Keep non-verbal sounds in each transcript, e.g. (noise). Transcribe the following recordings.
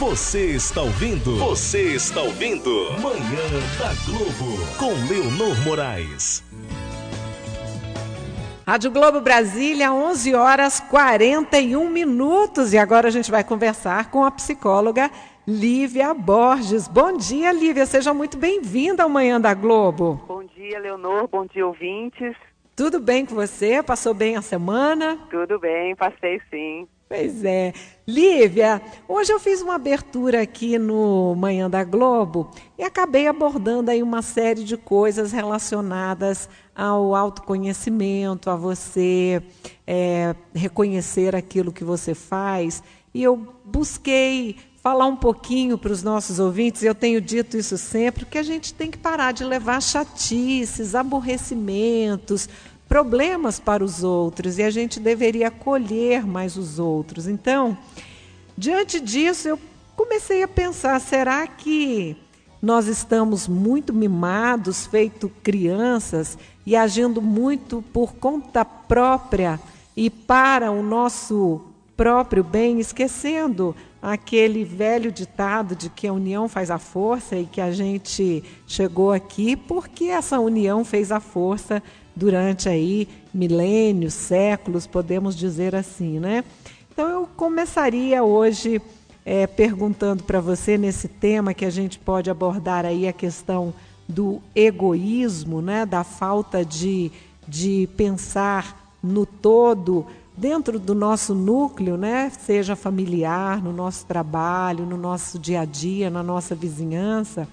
Você está ouvindo? Você está ouvindo? Manhã da Globo com Leonor Moraes. Rádio Globo Brasília, 11 horas 41 minutos. E agora a gente vai conversar com a psicóloga Lívia Borges. Bom dia, Lívia. Seja muito bem-vinda ao Manhã da Globo. Bom dia, Leonor. Bom dia, ouvintes. Tudo bem com você? Passou bem a semana? Tudo bem, passei sim. Pois é. Lívia, hoje eu fiz uma abertura aqui no Manhã da Globo e acabei abordando aí uma série de coisas relacionadas ao autoconhecimento, a você é, reconhecer aquilo que você faz. E eu busquei falar um pouquinho para os nossos ouvintes, eu tenho dito isso sempre, que a gente tem que parar de levar chatices, aborrecimentos, problemas para os outros e a gente deveria acolher mais os outros. Então, diante disso, eu comecei a pensar: será que nós estamos muito mimados, feito crianças e agindo muito por conta própria e para o nosso próprio bem, esquecendo aquele velho ditado de que a união faz a força e que a gente chegou aqui porque essa união fez a força durante aí milênios, séculos, podemos dizer assim, né? Então eu começaria hoje é, perguntando para você nesse tema que a gente pode abordar aí a questão do egoísmo, né? Da falta de, de pensar no todo dentro do nosso núcleo, né? Seja familiar, no nosso trabalho, no nosso dia a dia, na nossa vizinhança.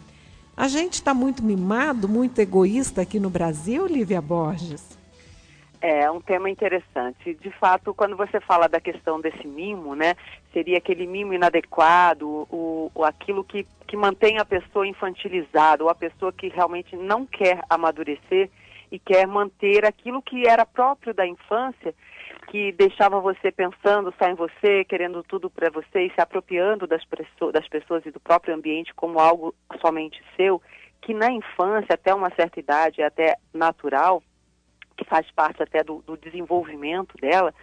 A gente está muito mimado, muito egoísta aqui no Brasil, Lívia Borges? É um tema interessante. De fato, quando você fala da questão desse mimo, né, seria aquele mimo inadequado, o, o aquilo que, que mantém a pessoa infantilizada, ou a pessoa que realmente não quer amadurecer e quer manter aquilo que era próprio da infância que deixava você pensando só em você, querendo tudo para você e se apropriando das, das pessoas e do próprio ambiente como algo somente seu, que na infância, até uma certa idade, é até natural, que faz parte até do, do desenvolvimento dela,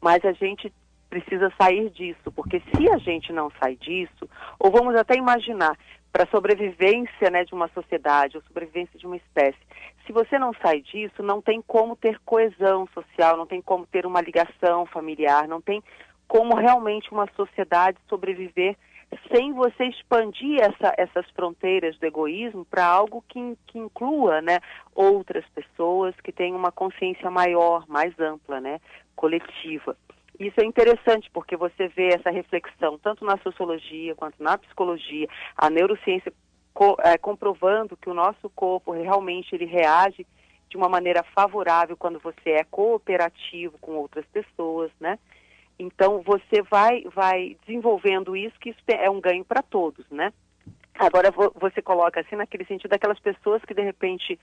mas a gente precisa sair disso, porque se a gente não sai disso, ou vamos até imaginar, para a sobrevivência né, de uma sociedade, ou sobrevivência de uma espécie, se você não sai disso, não tem como ter coesão social, não tem como ter uma ligação familiar, não tem como realmente uma sociedade sobreviver sem você expandir essa, essas fronteiras do egoísmo para algo que, que inclua né, outras pessoas que tenham uma consciência maior, mais ampla, né, coletiva. Isso é interessante porque você vê essa reflexão tanto na sociologia quanto na psicologia, a neurociência co é, comprovando que o nosso corpo realmente ele reage de uma maneira favorável quando você é cooperativo com outras pessoas, né? Então você vai vai desenvolvendo isso que isso é um ganho para todos, né? Agora você coloca assim naquele sentido daquelas pessoas que de repente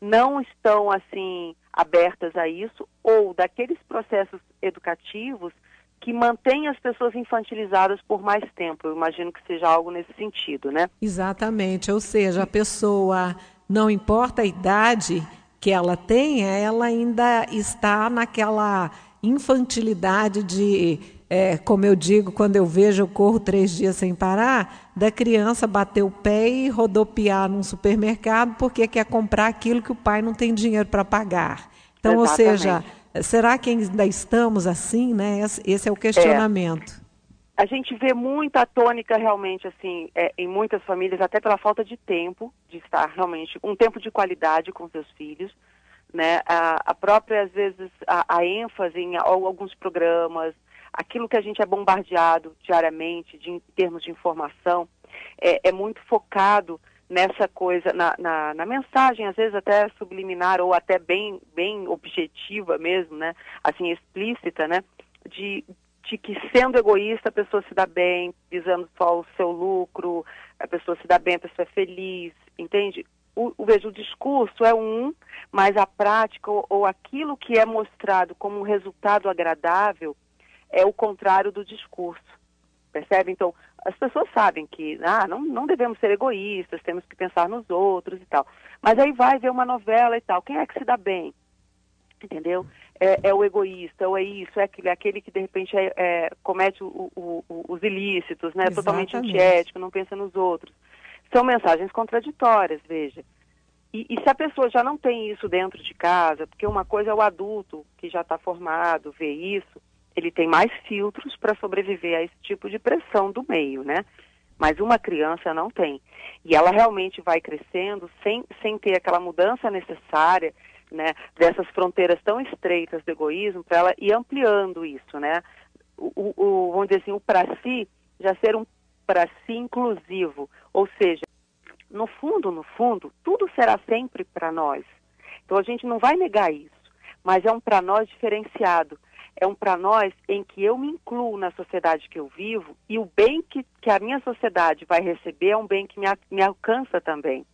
não estão assim abertas a isso ou daqueles processos educativos que mantém as pessoas infantilizadas por mais tempo. Eu imagino que seja algo nesse sentido, né? Exatamente. Ou seja, a pessoa, não importa a idade que ela tenha, ela ainda está naquela infantilidade de, é, como eu digo, quando eu vejo, eu corro três dias sem parar, da criança bater o pé e rodopiar num supermercado porque quer comprar aquilo que o pai não tem dinheiro para pagar. Então, Exatamente. ou seja Será que ainda estamos assim, né? Esse é o questionamento. É. A gente vê muita tônica realmente assim é, em muitas famílias, até pela falta de tempo de estar realmente um tempo de qualidade com seus filhos, né? A, a própria às vezes a, a ênfase em alguns programas, aquilo que a gente é bombardeado diariamente de, em termos de informação é, é muito focado nessa coisa, na, na, na, mensagem, às vezes até subliminar ou até bem, bem objetiva mesmo, né? Assim, explícita, né? De, de que sendo egoísta a pessoa se dá bem, visando só o seu lucro, a pessoa se dá bem, a pessoa é feliz, entende? O, o, veja, o discurso é um, mas a prática ou, ou aquilo que é mostrado como um resultado agradável é o contrário do discurso. Percebe? Então, as pessoas sabem que ah, não, não devemos ser egoístas, temos que pensar nos outros e tal. Mas aí vai ver uma novela e tal. Quem é que se dá bem? Entendeu? é, é, o egoísta, ou é isso, é aquele, é aquele que de repente é, é, comete o, o, o, os ilícitos, né? Totalmente antiético, não pensa nos outros. São mensagens contraditórias, veja. E, e, se a pessoa já não tem isso dentro de casa, porque uma coisa é o adulto que já está formado, vê isso, ele tem mais filtros para sobreviver a esse tipo de pressão do meio, né? Mas uma criança não tem. E ela realmente vai crescendo sem, sem ter aquela mudança necessária né, dessas fronteiras tão estreitas do egoísmo, para ela ir ampliando isso, né? O, o, vamos dizer assim, o para si já ser um para si inclusivo, ou seja, no fundo, no fundo, tudo será sempre para nós. Então a gente não vai negar isso, mas é um para nós diferenciado. É um para nós em que eu me incluo na sociedade que eu vivo e o bem que, que a minha sociedade vai receber é um bem que me, me alcança também.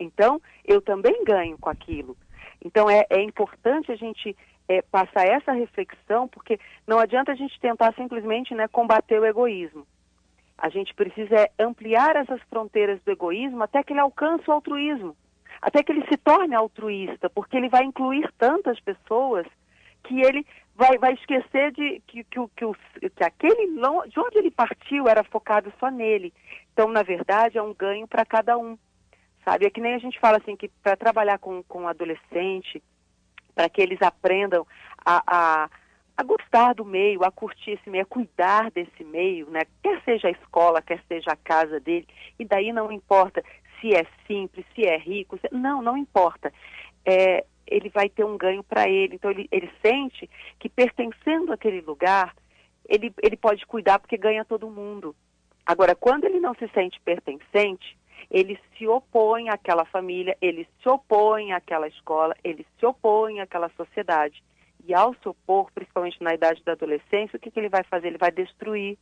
Então, eu também ganho com aquilo. Então é, é importante a gente é, passar essa reflexão, porque não adianta a gente tentar simplesmente né, combater o egoísmo. A gente precisa é, ampliar essas fronteiras do egoísmo até que ele alcance o altruísmo, até que ele se torne altruísta, porque ele vai incluir tantas pessoas que ele vai, vai esquecer de que, que, que, que aquele de onde ele partiu era focado só nele. Então, na verdade, é um ganho para cada um sabe? É que nem a gente fala assim, que para trabalhar com, com adolescente, para que eles aprendam a, a, a, gostar do meio, a curtir esse meio, a cuidar desse meio, né? Quer seja a escola, quer seja a casa dele, e daí não importa se é simples, se é rico, se... não, não importa. É, ele vai ter um ganho para ele. Então ele, ele sente que pertencendo àquele lugar, ele, ele pode cuidar porque ganha todo mundo. Agora, quando ele não se sente pertencente, ele se opõe àquela família, ele se opõe àquela escola, ele se opõe àquela sociedade. E ao se opor, principalmente na idade da adolescência, o que, que ele vai fazer? Ele vai destruir.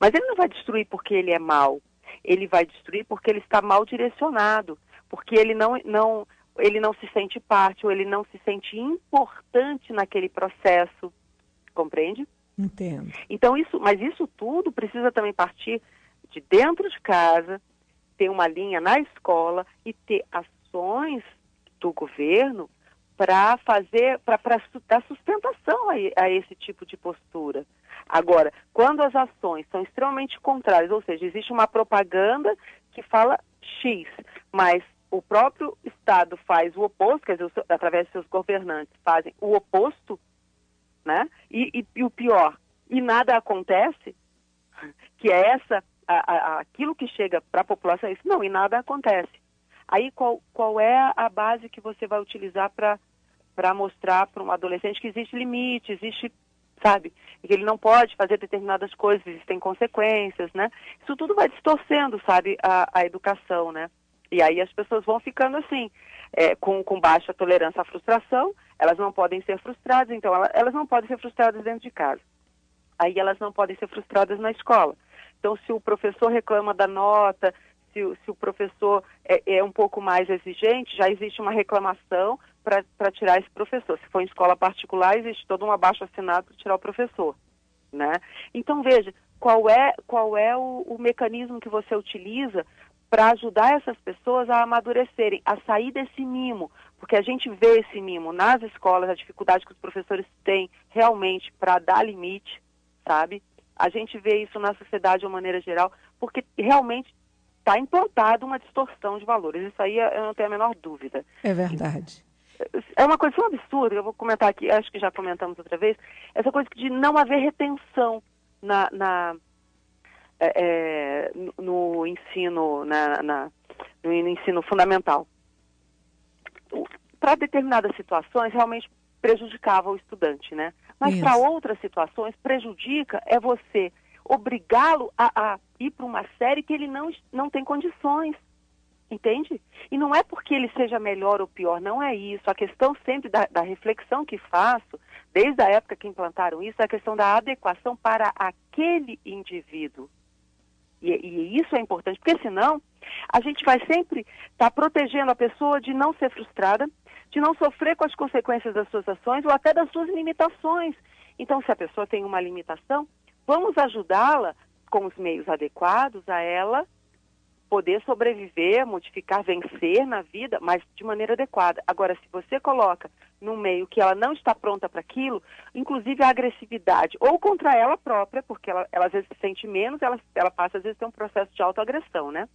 Mas ele não vai destruir porque ele é mau. Ele vai destruir porque ele está mal direcionado, porque ele não, não, ele não se sente parte ou ele não se sente importante naquele processo. Compreende? Entendo. Então isso, mas isso tudo precisa também partir de dentro de casa, ter uma linha na escola e ter ações do governo para fazer, para dar sustentação a, a, esse tipo de postura. Agora, quando as ações são extremamente contrárias, ou seja, existe uma propaganda que fala X, mas o próprio Estado faz o oposto, quer dizer, através de seus governantes fazem o oposto, né? E, e, e o pior, e nada acontece, (laughs) que é essa a, a, aquilo que chega para a população é isso. Não, e nada acontece. Aí qual, qual é a base que você vai utilizar para mostrar para um adolescente que existe limite, existe, sabe, que ele não pode fazer determinadas coisas, existem consequências, né? Isso tudo vai distorcendo, sabe, a, a educação, né? E aí as pessoas vão ficando assim, é, com, com baixa tolerância à frustração, elas não podem ser frustradas, então elas, elas não podem ser frustradas dentro de casa. Aí elas não podem ser frustradas na escola. Então, se o professor reclama da nota, se, se o professor é, é, um pouco mais exigente, já existe uma reclamação para tirar esse professor. Se for em escola particular, existe todo um abaixo assinado para tirar o professor. Né? Então, veja, qual é, qual é o, o mecanismo que você utiliza para ajudar essas pessoas a amadurecerem, a sair desse mimo, porque a gente vê esse mimo nas escolas, a dificuldade que os professores têm realmente para dar limite, sabe? A gente vê isso na sociedade de uma maneira geral, porque realmente está implantado uma distorção de valores. Isso aí eu não tenho a menor dúvida. É verdade. É uma coisa tão absurda, eu vou comentar aqui, acho que já comentamos outra vez, essa coisa de não haver retenção na, na é, é no ensino, na, na, no ensino fundamental. Para determinadas situações, realmente prejudicava o estudante, né? Mas para outras situações, prejudica é você obrigá-lo a, a, ir para uma série que ele não, não tem condições. Entende? E não é porque ele seja melhor ou pior, não é isso. A questão sempre da, da reflexão que faço, desde a época que implantaram isso, é a questão da adequação para aquele indivíduo. E, e, isso é importante, porque senão a gente vai sempre estar tá protegendo a pessoa de não ser frustrada, de não sofrer com as consequências das suas ações ou até das suas limitações. Então, se a pessoa tem uma limitação, vamos ajudá-la com os meios adequados a ela poder sobreviver, modificar, vencer na vida, mas de maneira adequada. Agora, se você coloca num meio que ela não está pronta para aquilo, inclusive a agressividade, ou contra ela própria, porque ela, ela às vezes se sente menos, ela, ela passa às vezes a ter um processo de autoagressão, né?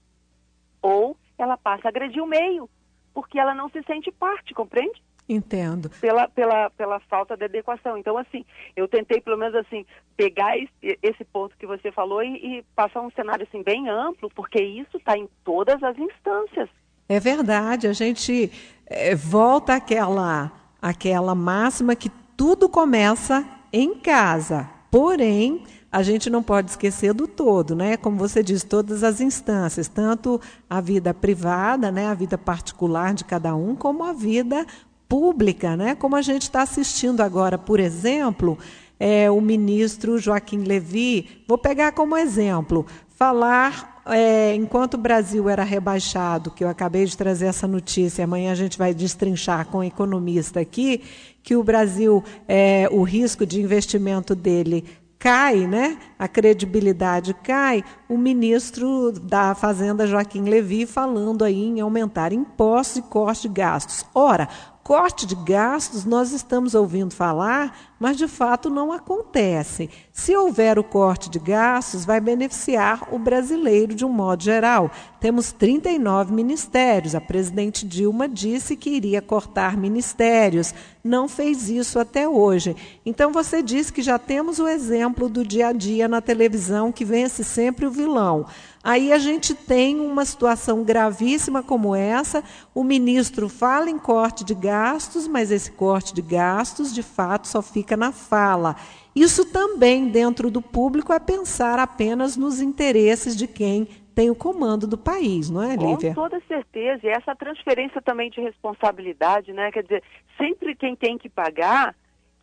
Ou ela passa a agredir o meio, porque ela não se sente parte, compreende? Entendo. Pela, pela, pela falta de adequação. Então, assim, eu tentei, pelo menos, assim, pegar esse, esse ponto que você falou e, e, passar um cenário, assim, bem amplo, porque isso está em todas as instâncias. É verdade. A gente é, volta àquela, àquela máxima que tudo começa em casa. Porém, a gente não pode esquecer do todo, né? Como você diz, todas as instâncias, tanto a vida privada, né, a vida particular de cada um, como a vida pública, né? como a gente está assistindo agora, por exemplo, é, o ministro Joaquim Levy, vou pegar como exemplo, falar é, enquanto o Brasil era rebaixado, que eu acabei de trazer essa notícia, amanhã a gente vai destrinchar com o um economista aqui, que o Brasil, é, o risco de investimento dele cai, né? A credibilidade cai. O ministro da Fazenda Joaquim Levy falando aí em aumentar impostos e corte de gastos. Ora, corte de gastos nós estamos ouvindo falar, mas de fato não acontece. Se houver o corte de gastos, vai beneficiar o brasileiro de um modo geral. Temos 39 ministérios. A presidente Dilma disse que iria cortar ministérios. Não fez isso até hoje. Então você disse que já temos o exemplo do dia a dia na televisão que vence sempre o vilão. Aí a gente tem uma situação gravíssima como essa. O ministro fala em corte de gastos, mas esse corte de gastos, de fato, só fica na fala. Isso também, dentro do público, é pensar apenas nos interesses de quem tem o comando do país, não é, Lívia? Com toda certeza. E essa transferência também de responsabilidade, né? Quer dizer, sempre quem tem que pagar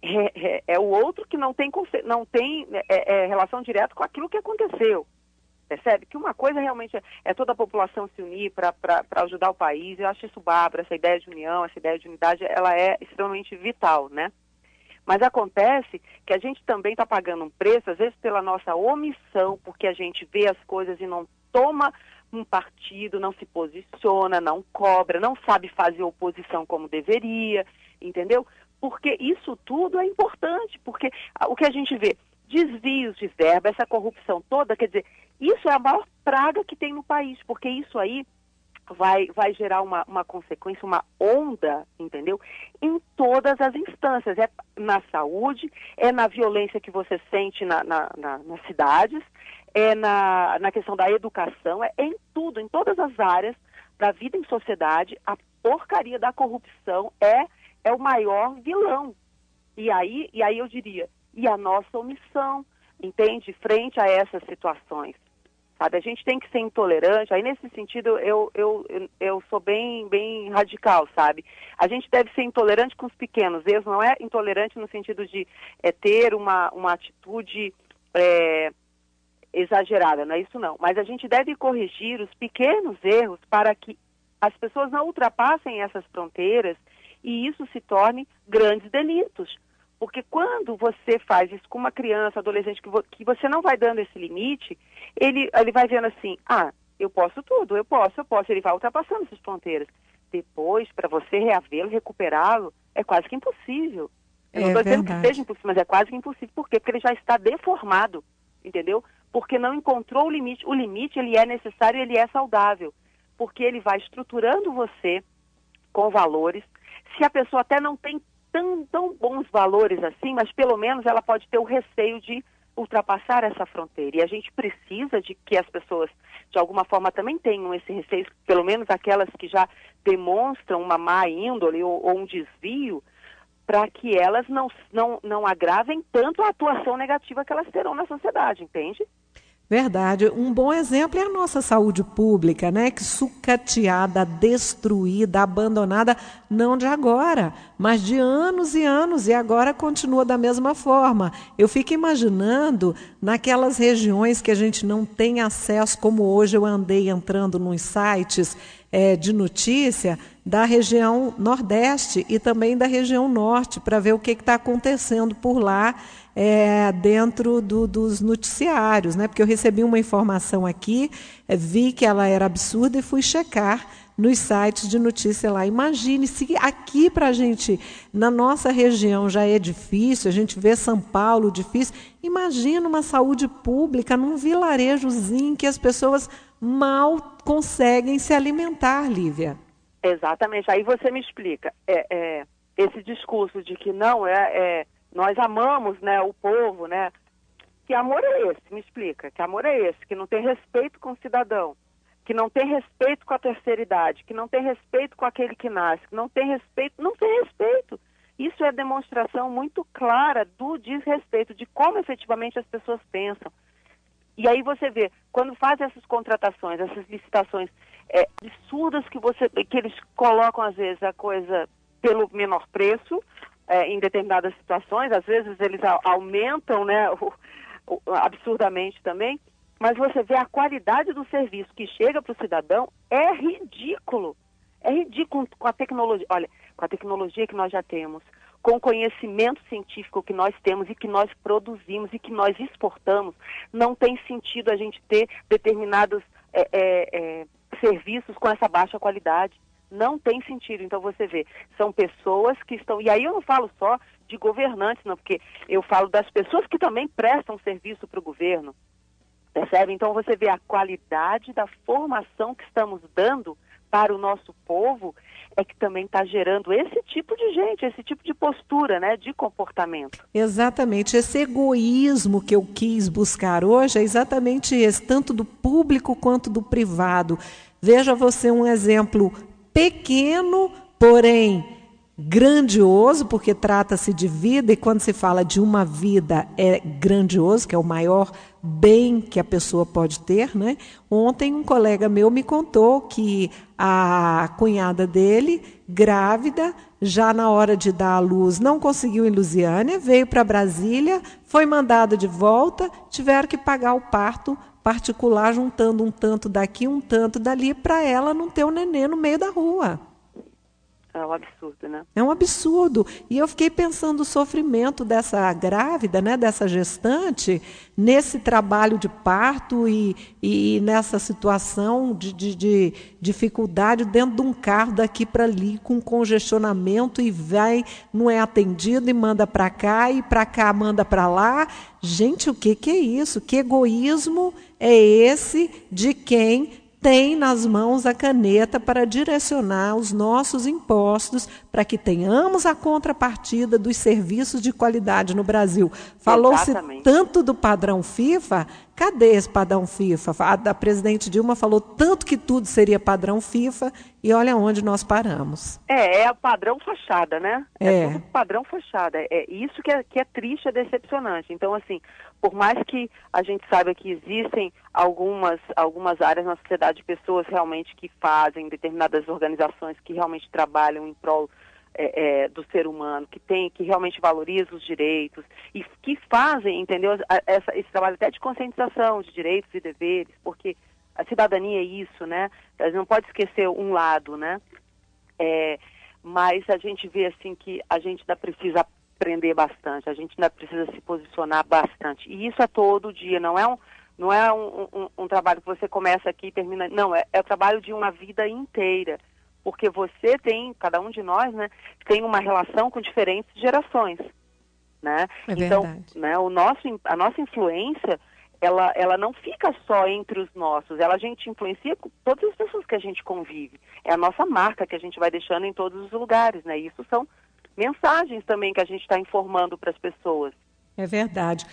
é, é, é o outro que não tem, não tem é, é relação direta com aquilo que aconteceu. Percebe? Que uma coisa realmente é, é toda a população se unir para ajudar o país. Eu acho isso bárbaro, essa ideia de união, essa ideia de unidade, ela é extremamente vital, né? Mas acontece que a gente também está pagando um preço, às vezes pela nossa omissão, porque a gente vê as coisas e não toma um partido, não se posiciona, não cobra, não sabe fazer oposição como deveria, entendeu? Porque isso tudo é importante, porque o que a gente vê, desvios de verba, essa corrupção toda, quer dizer, isso é a maior praga que tem no país, porque isso aí vai, vai gerar uma, uma consequência, uma onda, entendeu? Em todas as instâncias. É na saúde, é na violência que você sente na, na, na nas cidades, é na, na questão da educação, é em tudo, em todas as áreas da vida em sociedade, a porcaria da corrupção é, é o maior vilão. E aí, e aí eu diria, e a nossa omissão, entende? Frente a essas situações. Sabe, a gente tem que ser intolerante. Aí nesse sentido eu, eu, eu sou bem, bem radical, sabe? A gente deve ser intolerante com os pequenos erros, não é intolerante no sentido de é, ter uma, uma atitude é, exagerada, não é isso não. Mas a gente deve corrigir os pequenos erros para que as pessoas não ultrapassem essas fronteiras e isso se torne grandes delitos. Porque quando você faz isso com uma criança, adolescente, que, vo que você não vai dando esse limite, ele, ele vai vendo assim, ah, eu posso tudo, eu posso, eu posso, ele vai ultrapassando essas fronteiras. Depois, para você reavê-lo, recuperá-lo, é quase que impossível. Eu é não estou dizendo que seja impossível, mas é quase que impossível. Por quê? Porque ele já está deformado, entendeu? Porque não encontrou o limite. O limite, ele é necessário, ele é saudável. Porque ele vai estruturando você com valores. Se a pessoa até não tem tão, tão bons valores assim, mas pelo menos ela pode ter o receio de ultrapassar essa fronteira. E a gente precisa de que as pessoas, de alguma forma, também tenham esse receio, pelo menos aquelas que já demonstram uma má índole ou, ou um desvio, para que elas não, não, não agravem tanto a atuação negativa que elas terão na sociedade, entende? Verdade. Um bom exemplo é a nossa saúde pública, né? Que sucateada, destruída, abandonada, não de agora, mas de anos e anos, e agora continua da mesma forma. Eu fico imaginando naquelas regiões que a gente não tem acesso, como hoje eu andei entrando nos sites é, de notícia da região Nordeste e também da região Norte, para ver o que está acontecendo por lá é, dentro do, dos noticiários, né? Porque eu recebi uma informação aqui, é, vi que ela era absurda e fui checar nos sites de notícia lá. Imagine se aqui para a gente, na nossa região, já é difícil, a gente vê São Paulo difícil. Imagina uma saúde pública num vilarejozinho que as pessoas mal conseguem se alimentar, Lívia. Exatamente. Aí você me explica. É, é, esse discurso de que não é, é nós amamos né, o povo, né? Que amor é esse? Me explica. Que amor é esse? Que não tem respeito com o cidadão, que não tem respeito com a terceira idade, que não tem respeito com aquele que nasce, que não tem respeito, não tem respeito. Isso é demonstração muito clara do desrespeito, de como efetivamente as pessoas pensam. E aí você vê, quando faz essas contratações, essas licitações é, absurdas que, você, que eles colocam, às vezes, a coisa pelo menor preço, é, em determinadas situações, às vezes eles aumentam né, (laughs) o, o, absurdamente também, mas você vê a qualidade do serviço que chega para o cidadão é ridículo. É ridículo com a tecnologia. Olha, com a tecnologia que nós já temos, com o conhecimento científico que nós temos e que nós produzimos e que nós exportamos, não tem sentido a gente ter determinados é, é, é serviços com essa baixa qualidade. Não tem sentido. Então você vê, são pessoas que estão. E aí eu não falo só de governantes, não, porque eu falo das pessoas que também prestam serviço para o governo. Percebe? Então você vê a qualidade da formação que estamos dando para o nosso povo é que também está gerando esse tipo de gente, esse tipo de postura, né, de comportamento. Exatamente. Esse egoísmo que eu quis buscar hoje é exatamente esse, tanto do público quanto do privado. Veja você um exemplo pequeno, porém grandioso, porque trata-se de vida, e quando se fala de uma vida é grandioso, que é o maior bem que a pessoa pode ter, né? Ontem um colega meu me contou que a cunhada dele, grávida, já na hora de dar à luz, não conseguiu em Lusiânia, veio para Brasília, foi mandada de volta, tiveram que pagar o parto particular, juntando um tanto daqui, um tanto dali, para ela não ter o um neném no meio da rua. É um absurdo, né? É um absurdo. E eu fiquei pensando o sofrimento dessa grávida, né, dessa gestante, nesse trabalho de parto e, e nessa situação de, de, de dificuldade dentro de um carro daqui para ali, com congestionamento, e vai, não é atendido e manda para cá, e para cá manda para lá. Gente, o que, que é isso? Que egoísmo é esse de quem tem nas mãos a caneta para direcionar os nossos impostos para que tenhamos a contrapartida dos serviços de qualidade no Brasil. Falou-se tanto do padrão FIFA, cadê esse padrão FIFA? A, presidente Dilma falou tanto que tudo seria padrão FIFA e olha onde nós paramos. É, é padrão fachada, né? É, é padrão fachada. É isso que é, que é triste, é decepcionante. Então, assim, por mais que a gente saiba que existem algumas, algumas áreas na sociedade, pessoas realmente que fazem, determinadas organizações que realmente trabalham em prol é, é, do ser humano, que tem, que realmente valoriza os direitos e que fazem, entendeu, essa, esse trabalho até de conscientização de direitos e deveres, porque a cidadania é isso, né? A gente não pode esquecer um lado, né? É, mas a gente vê assim que a gente ainda precisa aprender bastante, a gente ainda precisa se posicionar bastante. E isso é todo dia, não é um, não é um, um, um trabalho que você começa aqui e termina. Não, é, é o trabalho de uma vida inteira. Porque você tem, cada um de nós, né, tem uma relação com diferentes gerações. Né? É então, né, o nosso, a nossa influência ela, ela não fica só entre os nossos, ela a gente influencia todas as pessoas que a gente convive. É a nossa marca que a gente vai deixando em todos os lugares, né? Isso são mensagens também que a gente está informando para as pessoas. É verdade.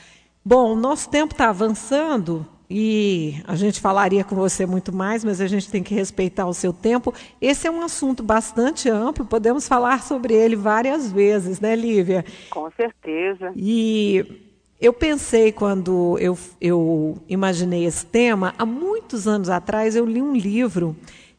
Bom, o nosso tempo está avançando e a gente falaria com você muito mais, mas a gente tem que respeitar o seu tempo. Esse é um assunto bastante amplo, podemos falar sobre ele várias vezes, né, Lívia? Com certeza. E eu pensei quando eu, eu imaginei esse tema, há muitos anos atrás eu li um livro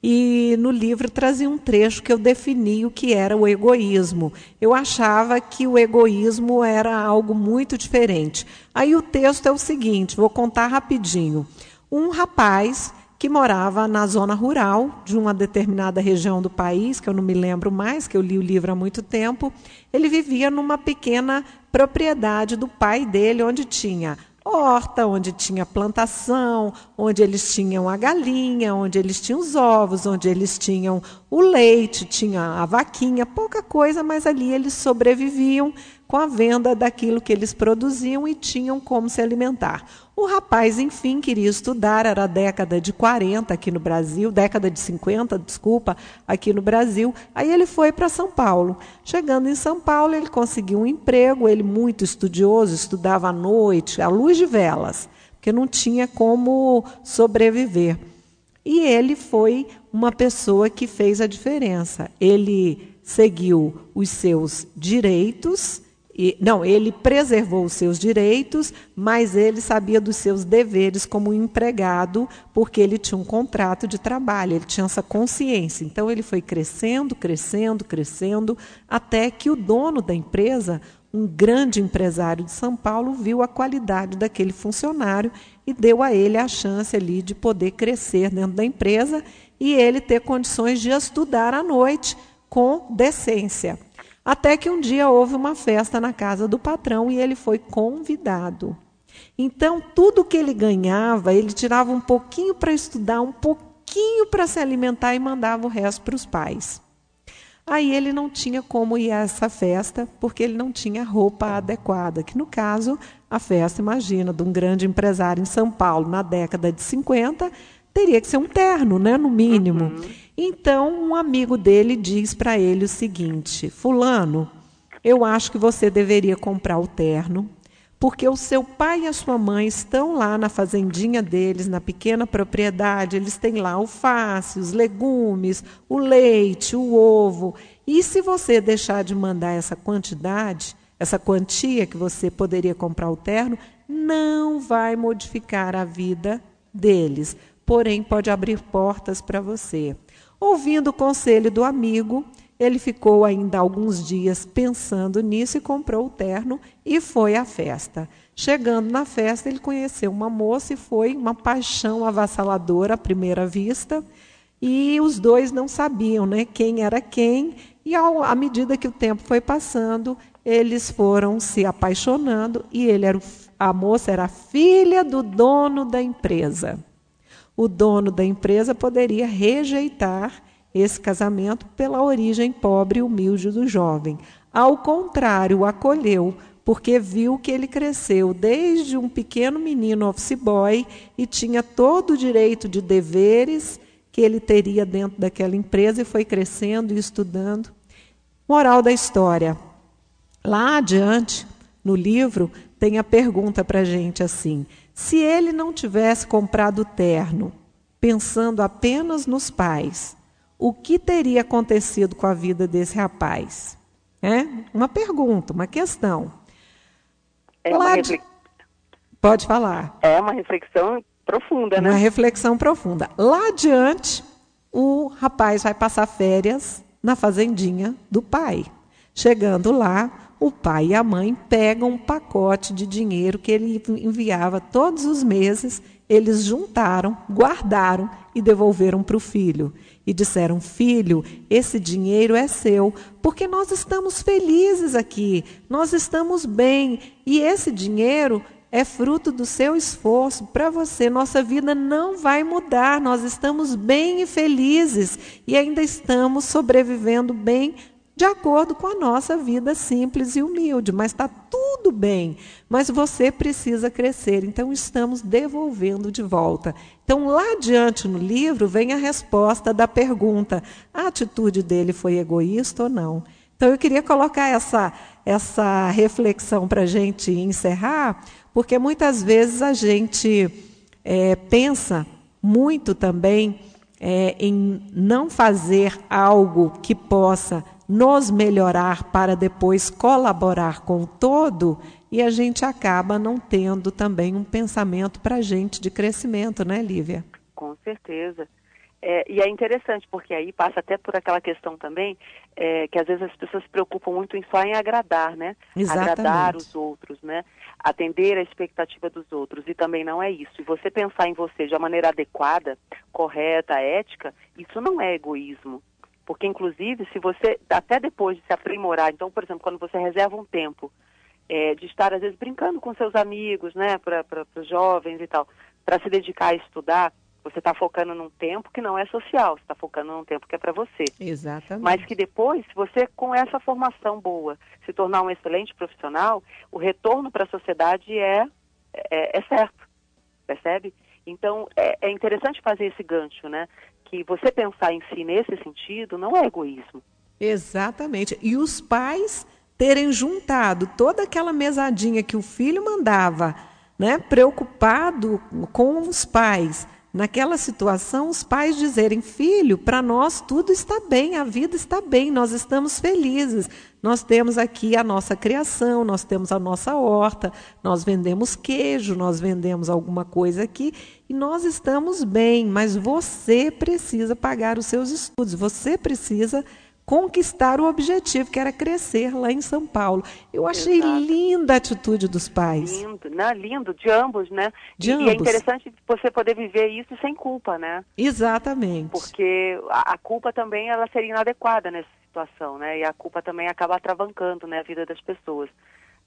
e no livro trazia um trecho que eu defini o que era o egoísmo. Eu achava que o egoísmo era algo muito diferente. Aí o texto é o seguinte, vou contar rapidinho. Um rapaz que morava na zona rural de uma determinada região do país, que eu não me lembro mais, que eu li o livro há muito tempo. Ele vivia numa pequena propriedade do pai dele, onde tinha horta, onde tinha plantação, onde eles tinham a galinha, onde eles tinham os ovos, onde eles tinham o leite, tinha a vaquinha, pouca coisa, mas ali eles sobreviviam com a venda daquilo que eles produziam e tinham como se alimentar. O rapaz, enfim, queria estudar, era a década de 40 aqui no Brasil, década de 50, desculpa, aqui no Brasil. Aí ele foi para São Paulo. Chegando em São Paulo, ele conseguiu um emprego, ele muito estudioso, estudava à noite, à luz de velas, porque não tinha como sobreviver. E ele foi uma pessoa que fez a diferença. Ele seguiu os seus direitos e, não, ele preservou os seus direitos, mas ele sabia dos seus deveres como empregado, porque ele tinha um contrato de trabalho, ele tinha essa consciência. Então, ele foi crescendo, crescendo, crescendo, até que o dono da empresa, um grande empresário de São Paulo, viu a qualidade daquele funcionário e deu a ele a chance ali de poder crescer dentro da empresa e ele ter condições de estudar à noite com decência. Até que um dia houve uma festa na casa do patrão e ele foi convidado. Então, tudo que ele ganhava, ele tirava um pouquinho para estudar, um pouquinho para se alimentar e mandava o resto para os pais. Aí ele não tinha como ir a essa festa, porque ele não tinha roupa adequada, que no caso, a festa, imagina, de um grande empresário em São Paulo, na década de 50, teria que ser um terno, né, no mínimo. Uhum. Então, um amigo dele diz para ele o seguinte: Fulano, eu acho que você deveria comprar o terno, porque o seu pai e a sua mãe estão lá na fazendinha deles, na pequena propriedade, eles têm lá alface, os legumes, o leite, o ovo. E se você deixar de mandar essa quantidade, essa quantia que você poderia comprar o terno, não vai modificar a vida deles, porém pode abrir portas para você. Ouvindo o conselho do amigo, ele ficou ainda alguns dias pensando nisso e comprou o terno e foi à festa. Chegando na festa, ele conheceu uma moça e foi uma paixão avassaladora à primeira vista. E os dois não sabiam né, quem era quem, e ao, à medida que o tempo foi passando, eles foram se apaixonando e ele era a moça era filha do dono da empresa o dono da empresa poderia rejeitar esse casamento pela origem pobre e humilde do jovem. Ao contrário, acolheu, porque viu que ele cresceu desde um pequeno menino office boy e tinha todo o direito de deveres que ele teria dentro daquela empresa e foi crescendo e estudando. Moral da história. Lá adiante, no livro, tem a pergunta para a gente assim: se ele não tivesse comprado o terno, pensando apenas nos pais, o que teria acontecido com a vida desse rapaz? É uma pergunta, uma questão. É uma reflex... Pode falar. É uma reflexão profunda, né? Uma reflexão profunda. Lá adiante, o rapaz vai passar férias na fazendinha do pai. Chegando lá, o pai e a mãe pegam um pacote de dinheiro que ele enviava todos os meses, eles juntaram, guardaram e devolveram para o filho. E disseram: Filho, esse dinheiro é seu, porque nós estamos felizes aqui, nós estamos bem, e esse dinheiro é fruto do seu esforço para você. Nossa vida não vai mudar, nós estamos bem e felizes e ainda estamos sobrevivendo bem de acordo com a nossa vida simples e humilde, mas está tudo bem. Mas você precisa crescer, então estamos devolvendo de volta. Então, lá adiante no livro, vem a resposta da pergunta: a atitude dele foi egoísta ou não? Então, eu queria colocar essa, essa reflexão para a gente encerrar, porque muitas vezes a gente é, pensa muito também é, em não fazer algo que possa nos melhorar para depois colaborar com o todo e a gente acaba não tendo também um pensamento para a gente de crescimento, né, Lívia? Com certeza. É, e é interessante, porque aí passa até por aquela questão também, é, que às vezes as pessoas se preocupam muito em só em agradar, né? Exatamente. Agradar os outros, né? Atender a expectativa dos outros. E também não é isso. E você pensar em você de uma maneira adequada, correta, ética, isso não é egoísmo. Porque, inclusive, se você, até depois de se aprimorar, então, por exemplo, quando você reserva um tempo é, de estar, às vezes, brincando com seus amigos, né, para os jovens e tal, para se dedicar a estudar, você está focando num tempo que não é social, você está focando num tempo que é para você. Exatamente. Mas que depois, se você, com essa formação boa, se tornar um excelente profissional, o retorno para a sociedade é, é, é, certo, percebe? Então, é, é interessante fazer esse gancho, né? Que você pensar em si nesse sentido não é egoísmo. Exatamente. E os pais terem juntado toda aquela mesadinha que o filho mandava, né, preocupado com os pais, naquela situação, os pais dizerem: Filho, para nós tudo está bem, a vida está bem, nós estamos felizes. Nós temos aqui a nossa criação, nós temos a nossa horta, nós vendemos queijo, nós vendemos alguma coisa aqui e nós estamos bem, mas você precisa pagar os seus estudos, você precisa conquistar o objetivo, que era crescer lá em São Paulo. Eu achei Exato. linda a atitude dos pais. Lindo, né? Lindo, de ambos, né? De e, ambos. e é interessante você poder viver isso sem culpa, né? Exatamente. Porque a, a, culpa também ela seria inadequada nessa situação, né? E a culpa também acaba atravancando né, a vida das pessoas.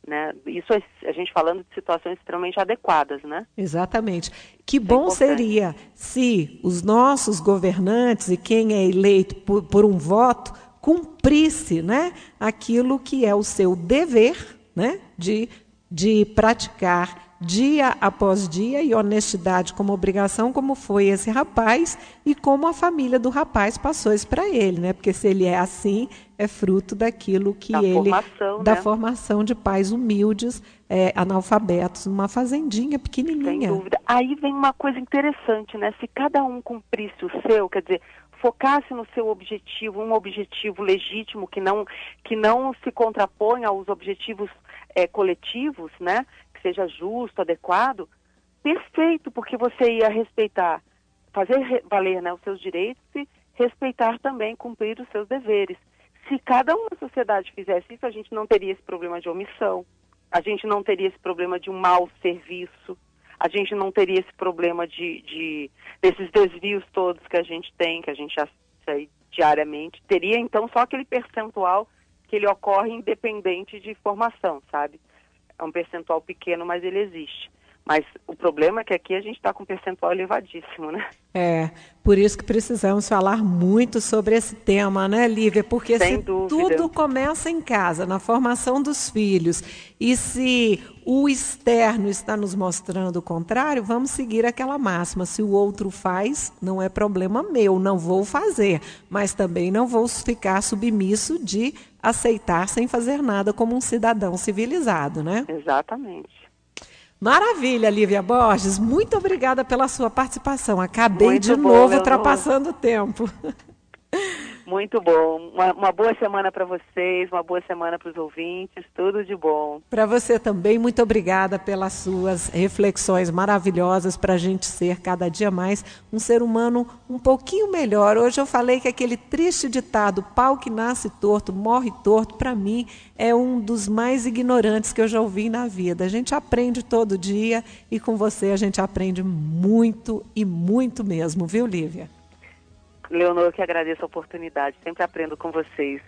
Né? Isso é, a gente falando de situações extremamente adequadas, né? Exatamente. Que bom é seria se os nossos governantes e quem é eleito por, por um voto cumprisse né, aquilo que é o seu dever né, de, de praticar dia após dia e honestidade como obrigação, como foi esse rapaz e como a família do rapaz passou isso para ele, né? Porque se ele é assim, é fruto daquilo que da ele formação, da né? formação de pais humildes, é, analfabetos, numa fazendinha pequenininha. Sem dúvida. Aí vem uma coisa interessante, né? Se cada um cumprisse o seu, quer dizer, focasse no seu objetivo, um objetivo legítimo que não, que não se contraponha aos objetivos é, coletivos, né? Que seja justo, adequado, perfeito, porque você ia respeitar, fazer valer né, os seus direitos e respeitar também, cumprir os seus deveres. Se cada uma sociedade fizesse isso, a gente não teria esse problema de omissão, a gente não teria esse problema de um mau serviço, a gente não teria esse problema de, de desses desvios todos que a gente tem, que a gente assiste diariamente. Teria então só aquele percentual que ele ocorre independente de formação, sabe? É um percentual pequeno, mas ele existe. Mas o problema é que aqui a gente está com um percentual elevadíssimo, né? É, por isso que precisamos falar muito sobre esse tema, né, Lívia? Porque Sem se dúvida. tudo começa em casa, na formação dos filhos, e se o externo está nos mostrando o contrário, vamos seguir aquela máxima: se o outro faz, não é problema meu, não vou fazer, mas também não vou ficar submisso de aceitar sem fazer nada como um cidadão civilizado, né? Exatamente. Maravilha, Lívia Borges. Muito obrigada pela sua participação. Acabei Muito de bom, novo ultrapassando o tempo. (laughs) Muito bom. Uma, uma boa semana para vocês, uma boa semana para os ouvintes. Tudo de bom. Para você também, muito obrigada pelas suas reflexões maravilhosas para a gente ser cada dia mais um ser humano um pouquinho melhor. Hoje eu falei que aquele triste ditado, pau que nasce torto, morre torto, para mim é um dos mais ignorantes que eu já ouvi na vida. A gente aprende todo dia e com você a gente aprende muito e muito mesmo, viu, Lívia? Leonor, que agradeço a oportunidade. Sempre aprendo com vocês.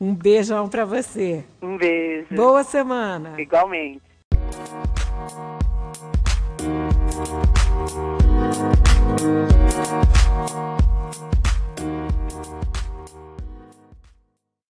Um beijão para você. Um beijo. Boa semana. Igualmente. Música